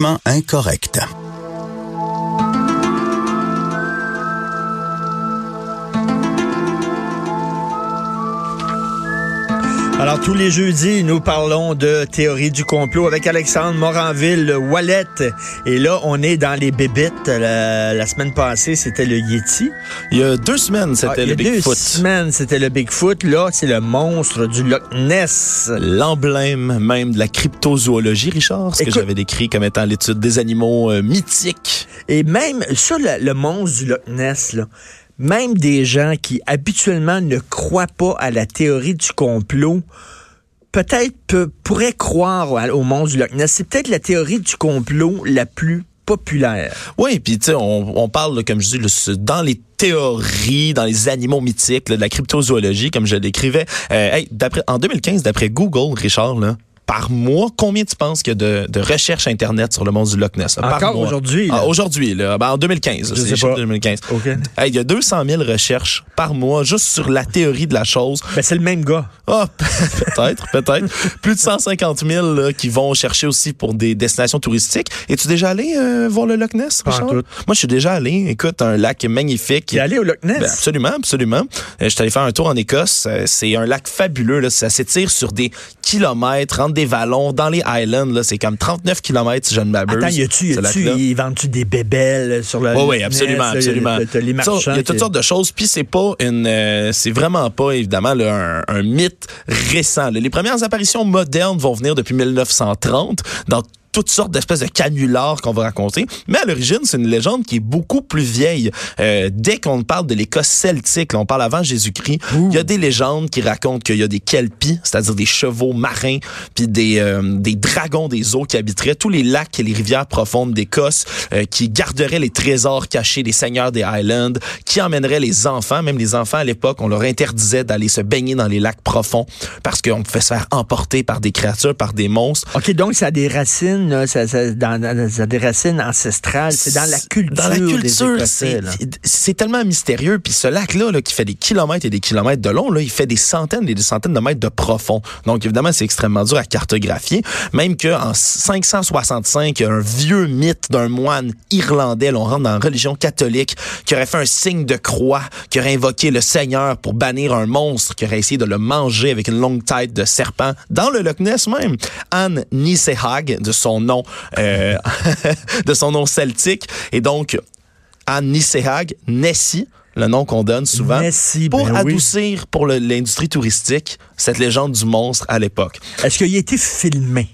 incorrect. Alors, tous les jeudis, nous parlons de théorie du complot avec Alexandre Moranville, Wallet. Et là, on est dans les bébites. La, la semaine passée, c'était le Yeti. Il y a deux semaines, Ah, c'était il y a le deux Bigfoot. semaines, c'était le Bigfoot. Là, c'est le monstre du Loch Ness. L'emblème même de la cryptozoologie, Richard, ce que j'avais décrit comme étant l'étude des animaux euh, mythiques. Et même sur le, le monstre du Loch Ness, là, même des gens qui habituellement ne croient pas à la théorie du complot, peut-être peu- pourraient croire au, monstre du Loch. C'est peut-être la théorie du complot la plus populaire. Oui, puis tu sais, on, parle, comme je dis, dans les théories, dans les animaux mythiques, de la cryptozoologie, comme je l'écrivais. Euh, hey, d'après, en 2015, d'après Google, Richard, là, par mois, combien tu penses qu'il y a de, de recherches Internet sur le monde du Loch Ness? là, Encore aujourd'hui? Ah, aujourd'hui, là. Ben, en 2015. Je c'est sais pas. de 2015. OK. Hey, il y a 200 000 recherches par mois juste sur la théorie de la chose. Ben, c'est le même gars. Ah, peut-être, peut-être. Plus de 150 000 là, qui vont chercher aussi pour des destinations touristiques. Es-tu déjà allé euh, voir le Loch Ness, Richard? Moi, je suis déjà allé. Écoute, un lac magnifique. Qui est allé au Loch Ness? Ben, absolument, absolument. Euh, je suis allé faire un tour en Écosse. Euh, c'est un lac fabuleux. Là. Ça s'étire sur des kilomètres, entre des vallons, dans les Highlands. Là. C'est comme 39 kilomètres, si je ne m'abuse. Attends, y a-tu, y ils vendent-tu des bébelles sur le Oui, oui, absolument, là, absolument. y. Il y a toutes sortes de choses. Puis c'est pas une, euh, c'est vraiment pas évidemment là, un, un mythe récent. là. Les premières apparitions modernes vont venir depuis 1930 dans toutes sortes d'espèces de canulars qu'on va raconter. Mais à l'origine, c'est une légende qui est beaucoup plus vieille. Euh, dès qu'on parle de l'Écosse celtique, là, on parle avant Jésus-Christ, il y a des légendes qui racontent qu'il y a des kelpies, c'est-à-dire des chevaux marins, puis des, euh, des dragons des eaux qui habiteraient tous les lacs et les rivières profondes d'Écosse, euh, qui garderaient les trésors cachés des seigneurs des Highlands, qui emmèneraient les enfants, même les enfants à l'époque, on leur interdisait d'aller se baigner dans les lacs profonds parce qu'on pouvait se faire emporter par des créatures, par des monstres. OK, donc ça a des racines, là, ça, ça- dans, dans- ça a des racines ancestrales. C'est dans la culture. Dans la culture, c'est tellement mystérieux. Puis ce lac-là, là, qui fait des kilomètres et des kilomètres de long, là, il fait des centaines et des centaines de mètres de profond. Donc évidemment, c'est extrêmement dur à cartographier. Même qu'en 565, il y a un vieux mythe d'un moine irlandais, là, on rentre dans la religion catholique, qui aurait fait un signe de croix, qui aurait invoqué le Seigneur pour bannir un monstre, qui aurait essayé de le manger avec une longue tête de serpent dans le Loch Ness même. Anne Nisehag, de son nom, euh, de son nom celtique, et donc Anne Nisehag, Nessie, le nom qu'on donne souvent, Nessie, pour ben oui. adoucir pour l'industrie touristique cette légende du monstre à l'époque. Est-ce qu'il a été filmé?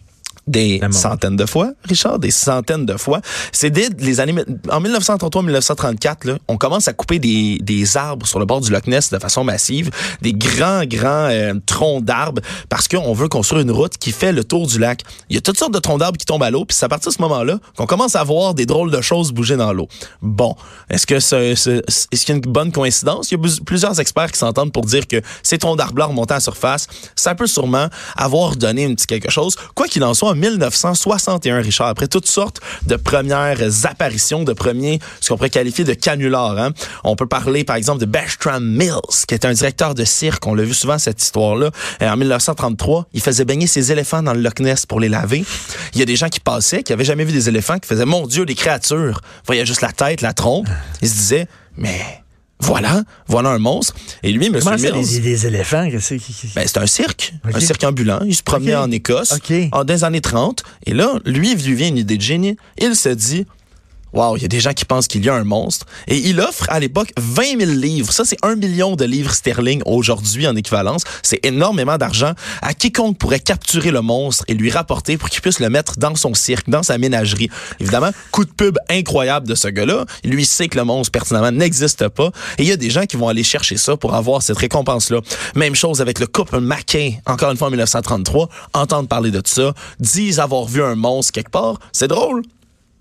Des centaines de fois, Richard, des centaines de fois. C'est dès les années en 1933-1934, là, on commence à couper des, des arbres sur le bord du Loch Ness de façon massive, des grands grands euh, troncs d'arbres parce qu'on veut construire une route qui fait le tour du lac. Il y a toutes sortes de troncs d'arbres qui tombent à l'eau, puis c'est à partir de ce moment-là qu'on commence à voir des drôles de choses bouger dans l'eau. Bon, est-ce que ce- ce- est-ce qu'il y a une bonne coïncidence? Il y a plusieurs experts qui s'entendent pour dire que ces troncs d'arbres remontant à la surface, ça peut sûrement avoir donné un petit quelque chose. Quoi qu'il en soit, en 1961, Richard, après toutes sortes de premières apparitions, de premiers, ce qu'on pourrait qualifier de canulars, hein, on peut parler par exemple de Bertram Mills, qui était un directeur de cirque. On l'a vu souvent cette histoire-là. Euh, En 1933, il faisait baigner ses éléphants dans le Loch Ness pour les laver. Il y a des gens qui passaient, qui avaient jamais vu des éléphants, qui faisaient mon Dieu, des créatures. Voyaient juste la tête, la trompe. Ils se disaient, mais voilà, voilà un monstre. Et lui, M. Comment Mills. des, des éléphants? qu'est-ce qui- qui- Ben, c'est un cirque, un cirque ambulant. Il se promenait en Écosse en, dans les années 30. Et là, lui, il lui vient une idée de génie. Il se dit, Wow, il y a des gens qui pensent qu'il y a un monstre. Et il offre à l'époque 20 000 livres. Ça, c'est un million de livres sterling aujourd'hui en équivalence. C'est énormément d'argent à quiconque pourrait capturer le monstre et lui rapporter pour qu'il puisse le mettre dans son cirque, dans sa ménagerie. Évidemment, coup de pub incroyable de ce gars-là. Lui sait que le monstre, pertinemment, n'existe pas. Et il y a des gens qui vont aller chercher ça pour avoir cette récompense-là. Même chose avec le couple Mackay, encore une fois en 1933. Entendre parler de ça, disent avoir vu un monstre quelque part. C'est drôle.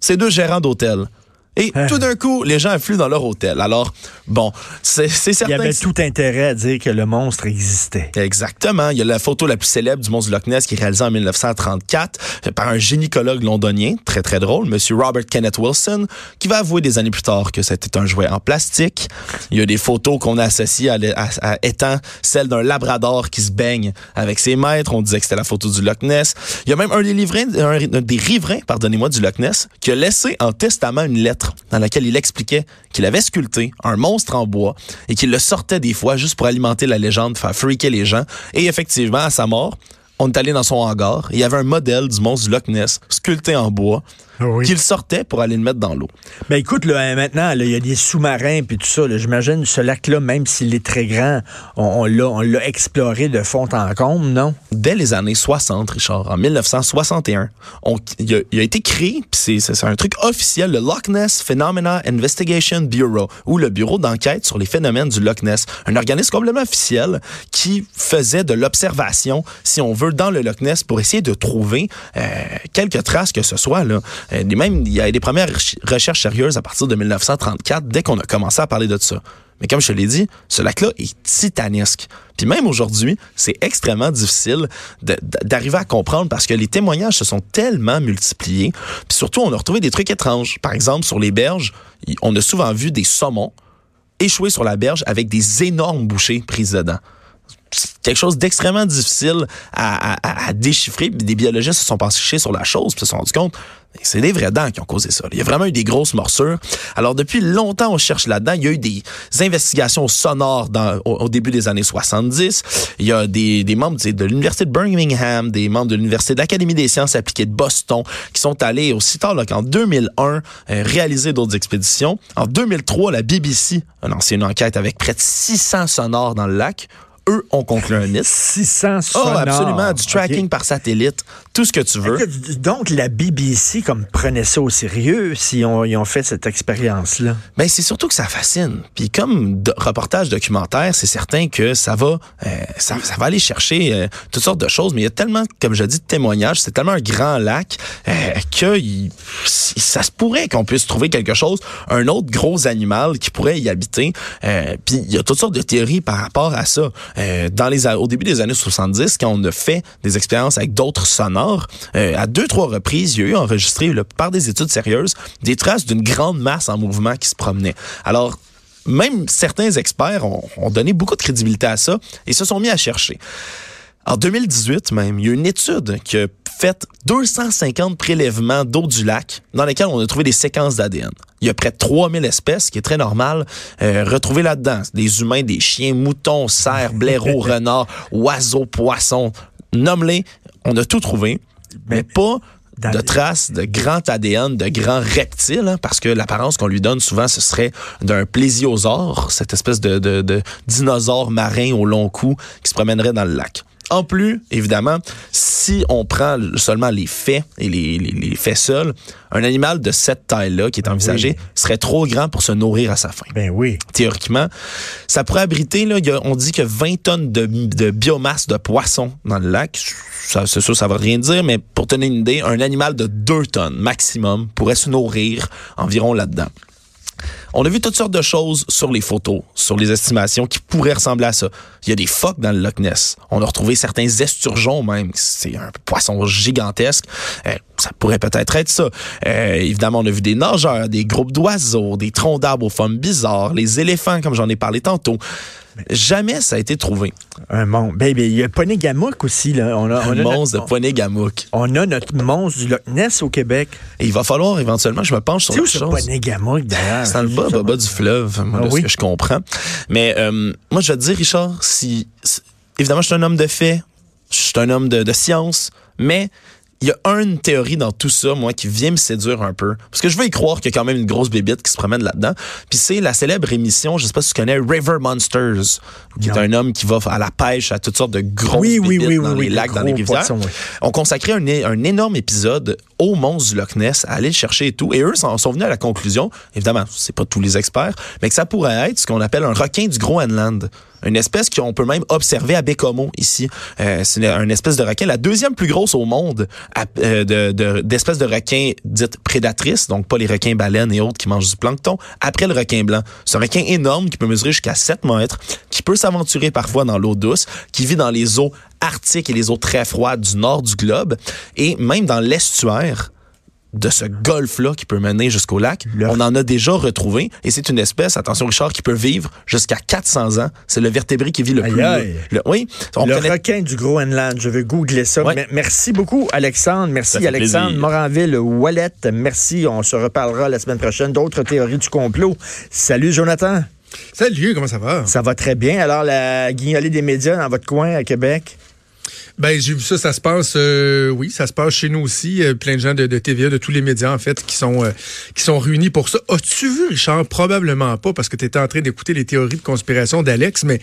C'est deux gérants d'hôtel. Et Hein. tout d'un coup, les gens affluent dans leur hôtel. Alors, bon, c'est c'est Il y certain. avait que- tout intérêt à dire que le monstre existait. Exactement. Il y a la photo la plus célèbre du monstre du Loch Ness qui est réalisée en 1934 par un gynécologue londonien, très très drôle, Monsieur Robert Kenneth Wilson, qui va avouer des années plus tard que c'était un jouet en plastique. Il y a des photos qu'on a associées à, à- à étant celle d'un labrador qui se baigne avec ses maîtres. On disait que c'était la photo du Loch Ness. Il y a même un des, livrins, un, un des riverains, pardonnez-moi, du Loch Ness, qui a laissé en testament une lettre dans laquelle il expliquait qu'il avait sculpté un monstre en bois et qu'il le sortait des fois juste pour alimenter la légende, faire freaker les gens. Et effectivement, à sa mort, on est allé dans son hangar. et Il y avait un modèle du monstre Loch Ness sculpté en bois Oui. qu'il sortait pour aller le mettre dans l'eau. Ben écoute, là, hein, maintenant, là, il y a des sous-marins puis tout ça. J'imagine ce lac-là, même s'il est très grand, on, on l'a, exploré de fond en comble, non? Dès les années 60, Richard, en 1961, on- il, a, été créé, puis c'est un truc officiel, le Loch Ness Phenomena Investigation Bureau, ou le Bureau d'enquête sur les phénomènes du Loch Ness. Un organisme complètement officiel qui faisait de l'observation, si on veut, dans le Loch Ness pour essayer de trouver euh, quelques traces que ce soit. Là. Euh, même, il y a des premières rech- recherches sérieuses à partir de 1934, dès qu'on a commencé à parler de ça. Mais comme je te l'ai dit, ce lac-là est titanesque. Puis même aujourd'hui, c'est extrêmement difficile d'arriver à comprendre parce que les témoignages se sont tellement multipliés. Puis surtout, on a retrouvé des trucs étranges. Par exemple, sur les berges, on a souvent vu des saumons échouer sur la berge avec des énormes bouchées prises dedans. Quelque chose d'extrêmement difficile à, déchiffrer. Des biologistes se sont penchés sur la chose puis se sont rendus compte c'est des vraies dents qui ont causé ça. Il y a vraiment eu des grosses morsures. Alors depuis longtemps, on cherche là-dedans. Il y a eu des investigations sonores au, début des années 70. Il y a des, membres de l'Université de Birmingham, des membres de l'Université de des sciences appliquées de Boston qui sont allés aussi tard qu'en 2001 euh, réaliser d'autres expéditions. En 2003, la BBC a lancé une enquête avec près de 600 sonores dans le lac. Eux ont conclu un mythe. 600 Oh, sonores. absolument. Du tracking par satellite, tout ce que tu veux. Donc, la BBC, comme prenait ça au sérieux si on, ils ont fait cette expérience-là? Ben c'est surtout que ça fascine. Puis comme reportage documentaire, c'est certain que ça va, euh, ça, ça va aller chercher euh, toutes sortes de choses. Mais il y a tellement, comme je dis, de témoignages. C'est tellement un grand lac euh, que il- ça se pourrait qu'on puisse trouver quelque chose, un autre gros animal qui pourrait y habiter. Euh, puis il y a toutes sortes de théories par rapport à ça. Euh, dans les au début des années 70, quand on a fait des expériences avec d'autres sonores, euh, à deux trois reprises, il y a eu enregistré par des études sérieuses des traces d'une grande masse en mouvement qui se promenait. Alors même certains experts ont, ont donné beaucoup de crédibilité à ça et se sont mis à chercher. En 2018 même, il y a une étude qui a fait 250 prélèvements d'eau du lac dans lesquels on a trouvé des séquences d'ADN. Il y a près de 3000 espèces, ce qui est très normal, euh, retrouvées là-dedans. Des humains, des chiens, moutons, cerfs, blaireaux, renards, oiseaux, poissons. Nomme-les, on a tout trouvé, mais pas de traces de grand ADN, de grands reptiles, hein, parce que l'apparence qu'on lui donne souvent, ce serait d'un plésiosaure, cette espèce de, de, de dinosaure marin au long cou qui se promènerait dans le lac. En plus, évidemment, si on prend seulement les faits et les, les, les faits seuls, un animal de cette taille-là qui est envisagé serait trop grand pour se nourrir à sa faim Ben oui. théoriquement. Ça pourrait abriter, là, il y a- on dit que 20 tonnes de, de biomasse de poissons dans le lac. Ça, c'est sûr, ça va rien dire, mais pour te donner une idée, un animal de 2 tonnes maximum pourrait se nourrir environ là-dedans. On a vu toutes sortes de choses sur les photos, sur les estimations qui pourraient ressembler à ça. Il y a des phoques dans le Loch Ness. On a retrouvé certains esturgeons même. C'est un poisson gigantesque. Euh, ça pourrait peut-être être ça. Euh, évidemment, on a vu des nageurs, des groupes d'oiseaux, des troncs d'arbres aux formes bizarres, les éléphants, comme j'en ai parlé tantôt. Jamais ça a été trouvé. Un monstre. Ben, ben, il y a Ponégamouk aussi. Là. On, a, on, Un a monstre notre, de poignée gamouk. on a notre monstre du Loch Ness au Québec. Et il va falloir éventuellement que je me penche sur C'est où la ce chose. Ponégamouk, d'ailleurs? C'est dans le bas, bas, bas du fleuve, moi, Ah de oui? ce que je comprends. Mais euh, moi, je vais te dire, Richard, si, si- évidemment, je suis un homme de fait, je suis un homme de, de science, mais il y a une théorie dans tout ça, moi, qui vient me séduire un peu. Parce que je veux y croire qu'il y a quand même une grosse bébite qui se promène là-dedans. Puis c'est la célèbre émission, je sais pas si tu connais, River Monsters, qui Non. est un homme qui va à la pêche à toutes sortes de grosses Oui, oui, bébites oui, dans oui, les oui, lacs, dans les rivières. poissons. On consacrait un, un énorme épisode au monstre du Loch Ness, à aller le chercher et tout. Et eux sont, sont venus à la conclusion, évidemment, c'est pas tous les experts, mais que ça pourrait être ce qu'on appelle un requin du Groenland. Une espèce qu'on peut même observer à Bécomo ici. Euh, c'est une espèce de requin, la deuxième plus grosse au monde euh, de, d'espèces de, requins dites prédatrices, donc pas les requins baleines et autres qui mangent du plancton, après le requin blanc. C'est un requin énorme qui peut mesurer jusqu'à 7 mètres, qui peut s'aventurer parfois dans l'eau douce, qui vit dans les eaux arctiques et les eaux très froides du nord du globe, et même dans l'estuaire de ce golfe-là qui peut mener jusqu'au lac. On en a déjà retrouvé et c'est une espèce, attention Richard, qui peut vivre jusqu'à 400 ans. C'est le vertébré qui vit le plus. Le, oui. le requin du Groenland. Je vais googler ça. Merci beaucoup, Alexandre. Merci, Alexandre. Moranville, Wallet. Merci. On se reparlera la semaine prochaine d'autres théories du complot. Salut, Jonathan. Salut, comment ça va? Ça va très bien. Alors, la guignolée des médias dans votre coin à Québec? Ben j'ai vu ça, ça se passe, euh, oui, ça se passe chez nous aussi. Euh, plein de gens de, TVA, de tous les médias en fait, qui sont euh, qui sont réunis pour ça. As-tu vu Richard? Probablement pas, parce que tu étais en train d'écouter les théories de conspiration d'Alex, mais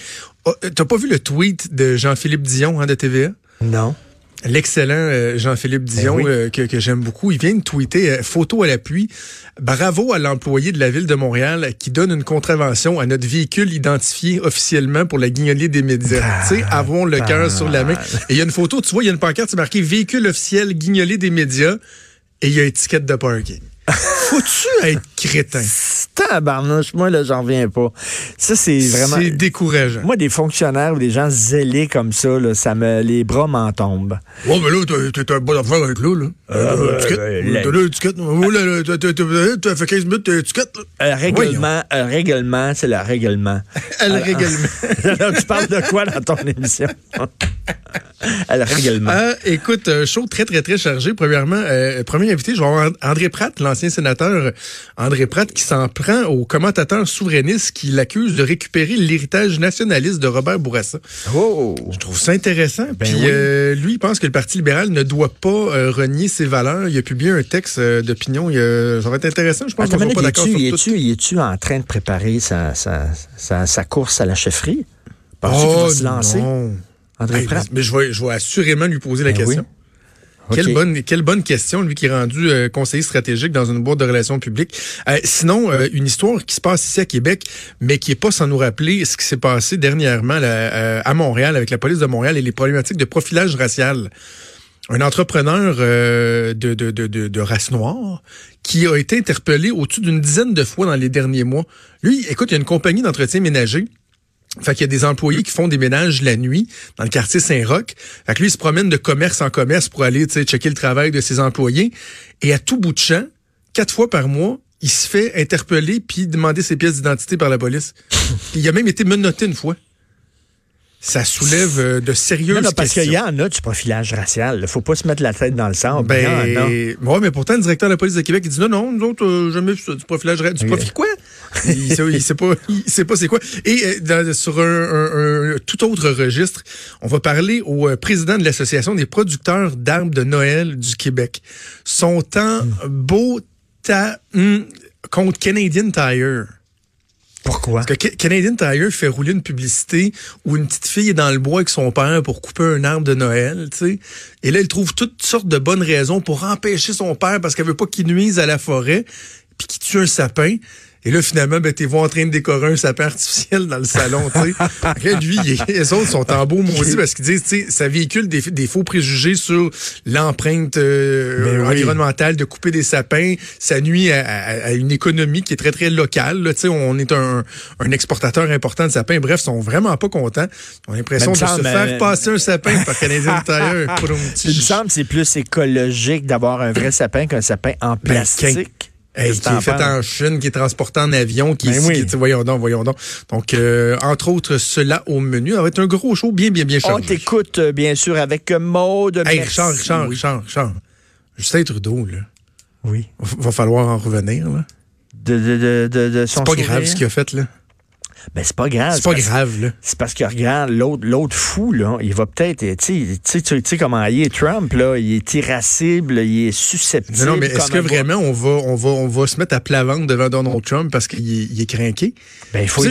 oh, t'as pas vu le tweet de Jean-Philippe Dion hein, de TVA Non. L'excellent euh, Jean-Philippe ben Dion, euh, que, que j'aime beaucoup, il vient de tweeter euh, photo à l'appui. Bravo à l'employé de la ville de Montréal qui donne une contravention à notre véhicule identifié officiellement pour la guignolée des médias. Ah, tu sais, avons le cœur sur la main. Et il y a une photo, tu vois, il y a une pancarte marquée véhicule officiel guignolée des médias et il y a étiquette de parking. Faut-tu être crétin? Tabarnouche, moi, là, j'en viens pas. Ça, c'est vraiment. C'est décourageant. Moi, des fonctionnaires ou des gens zélés comme ça, là, ça me, les bras m'en tombent. Ouais, mais là, t'es un bon affaire avec là, là. T'as l'étiquette. T'as fait 15 minutes, t'as l'étiquette, Un règlement, un règlement, c'est le règlement. le règlement. Alors, tu parles de quoi dans ton émission? le règlement. Euh, écoute, show très, très, très chargé. Premièrement, euh, premier invité, je vais avoir André Pratt, l'ancien sénateur André Pratt, qui s'en prend au commentateur souverainiste qui l'accuse de récupérer l'héritage nationaliste de Robert Bourassa. Oh! Je trouve ça intéressant. Ben Puis euh, lui, il pense que le Parti libéral ne doit pas euh, renier ses valeurs. Il a publié un texte d'opinion. Ça va être intéressant. Je pense qu'on pas d'accord sur tout. Il est-tu en train de préparer sa, sa, sa, course à la chefferie? Oh, va se lancer? André Pratt? Mais je vais, je vais assurément lui poser la ben question. Quelle, bonne, quelle bonne question, lui qui est rendu euh, conseiller stratégique dans une boîte de relations publiques. Euh, sinon, euh, une histoire qui se passe ici à Québec, mais qui est pas sans nous rappeler ce qui s'est passé dernièrement à Montréal avec la police de Montréal et les problématiques de profilage racial. Un entrepreneur de, de, de, de, race noire qui a été interpellé au-dessus d'une dizaine de fois dans les derniers mois. Lui, écoute, il y a une compagnie d'entretien ménager fait qu'il y a des employés qui font des ménages la nuit dans le quartier Saint-Roch. Fait que lui, il se promène de commerce en commerce pour aller checker le travail de ses employés. Et à tout bout de champ, quatre fois par mois, il se fait interpeller puis demander ses pièces d'identité par la police. il a même été menotté une fois ça soulève euh, de sérieuses non, non, parce qu'il y en a du profilage racial. Il faut pas se mettre la tête dans le sang. Ben, ouais, mais pourtant, le directeur de la police de Québec, il dit non, non, nous autres, euh, jamais vu ça, du profilage racial. Du profil quoi? il, sait, sait pas, il sait pas c'est quoi. Et euh, sur un, un, tout autre registre, on va parler au euh, président de l'Association des producteurs d'arbres de Noël du Québec. Son temps hmm. beau ta, hmm, contre Canadian Tire. Pourquoi? Parce que Canadian Tire fait rouler une publicité où une petite fille est dans le bois avec son père pour couper un arbre de Noël, tu sais. Et là, elle trouve toutes sortes de bonnes raisons pour empêcher son père parce qu'elle veut pas qu'il nuise à la forêt puis qu'il tue un sapin. Et là, finalement, ben, t'es en train de décorer un sapin artificiel dans le salon, tu sais. lui, les autres sont en beau maudit parce qu'ils disent, tu sais, ça véhicule des, des, faux préjugés sur l'empreinte euh, environnementale de couper des sapins. Ça nuit à, à, une économie qui est très, très locale, Tu sais, on est un, un, exportateur important de sapins. Bref, ils sont vraiment pas contents. On a l'impression de se faire passer un sapin par Canadian Tire. Il me semble que c'est plus écologique d'avoir un vrai sapin qu'un sapin en ben, plastique qui est fait en Chine, qui est transporté en avion, qui, ben oui. voyons donc, voyons donc. Donc, euh, entre autres, cela au menu. Ça va être un gros show bien, bien, bien chargé. On t'écoute, euh, bien sûr, avec Maude. Hey, Richard, Richard, oui. Richard, Richard. Justin Trudeau, là. Oui. Va falloir en revenir, là. De, de, de, de, de C'est pas grave ce qu'il a fait, là. Ben, c'est pas grave. C'est pas grave, là. C'est parce que, regarde, l'autre, l'autre fou, là, il va peut-être, tu sais, tu sais comment il est, Trump, là, il est irascible, il est susceptible. Non, non mais est-ce que vraiment on va, on va, on va se mettre à plat ventre devant Donald Trump parce qu'il est, il est craqué? Ben, il faut